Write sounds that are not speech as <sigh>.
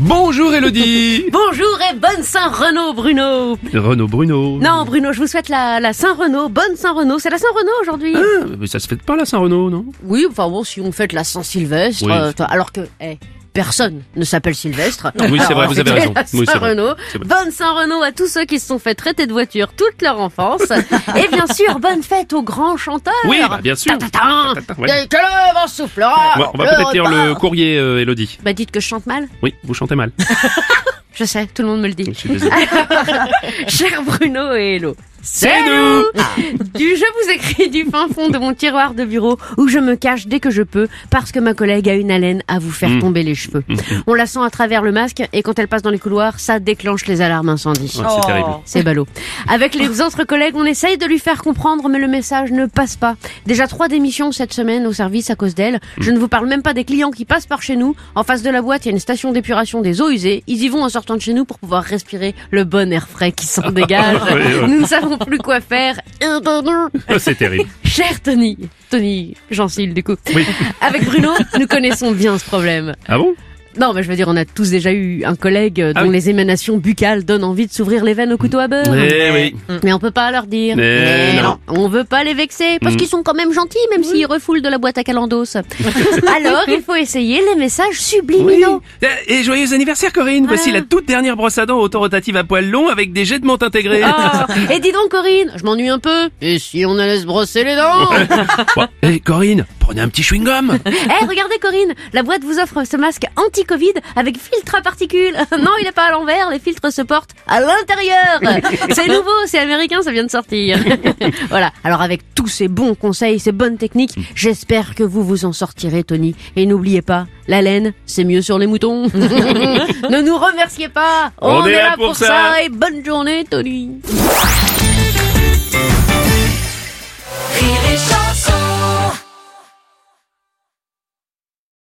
Bonjour Elodie <laughs> Bonjour et bonne Saint-Renaud, Bruno. Renaud Bruno. Non, Bruno, je vous souhaite la, la Saint-Renaud, bonne Saint-Renaud. C'est la Saint-Renaud aujourd'hui Ah, mais ça se fête pas la Saint-Renaud, non? Oui, enfin bon, si on fête la Saint-Sylvestre, Oui. euh, toi, alors que, eh, personne ne s'appelle Sylvestre. Oui, c'est vrai, vous avez raison. Oui, vrai. Bonne Saint-Renaud à tous ceux qui se sont fait traiter de voiture toute leur enfance. et bien sûr, bonne fête aux grands chanteurs. Oui, bah, bien sûr. Que le vent soufflera. Ouais, On va peut-être lire le courrier, euh, Elodie. Bah dites que je chante mal. Oui, vous chantez mal. <laughs> Je sais, tout le monde me le dit. Je suis désolé. <laughs> Cher Bruno et Hello. C'est nous du, Je vous écris du fin fond de mon tiroir de bureau où je me cache dès que je peux parce que ma collègue a une haleine à vous faire Mm. tomber les cheveux. On la sent à travers le masque et quand elle passe dans les couloirs, ça déclenche les alarmes incendie. Ouais, C'est terrible. C'est ballot. Avec les <laughs> autres collègues, on essaye de lui faire comprendre, mais le message ne passe pas. Déjà trois démissions cette semaine au service à cause d'elle. Je ne vous parle même pas des clients qui passent par chez nous. En face de la boîte, il y a une station d'épuration des eaux usées. Ils y vont en sortant de chez nous pour pouvoir respirer le bon air frais qui s'en <laughs> dégage. Nous ne savons plus quoi faire. C'est terrible. Cher Tony, Tony, Jean-Cyle du coup. Oui. Avec Bruno, nous connaissons bien ce problème. Ah bon? Non, mais je veux dire, on a tous déjà eu un collègue euh, dont Ah oui. les émanations buccales donnent envie de s'ouvrir les veines au couteau à beurre. Eh oui. Mais on peut pas leur dire. Mais non. On veut pas les vexer parce Mm. qu'ils sont quand même gentils, même s'ils refoulent de la boîte à calendos. <laughs> Alors, il faut essayer les messages subliminaux. Et joyeux anniversaire Corinne Voici la toute dernière brosse à dents auto-rotative à poil long avec des jets de menthe intégrés. Ah, et dis donc, Corinne, je m'ennuie un peu. Et si on allait se brosser les dents <laughs> Bon, Eh Corinne, prenez un petit chewing-gum Eh, regardez, Corinne, la boîte vous offre ce masque anti-Covid avec filtre à particules. <laughs> Non, il est pas à l'envers, les filtres se portent à l'intérieur. <laughs> C'est nouveau, c'est américain, ça vient de sortir. <laughs> voilà. Alors avec tous ces bons conseils, ces bonnes techniques, j'espère que vous vous en sortirez, Tony. Et n'oubliez pas, la laine, c'est mieux sur les moutons. ne nous remerciez pas. On est là pour ça. et bonne journée, Tony.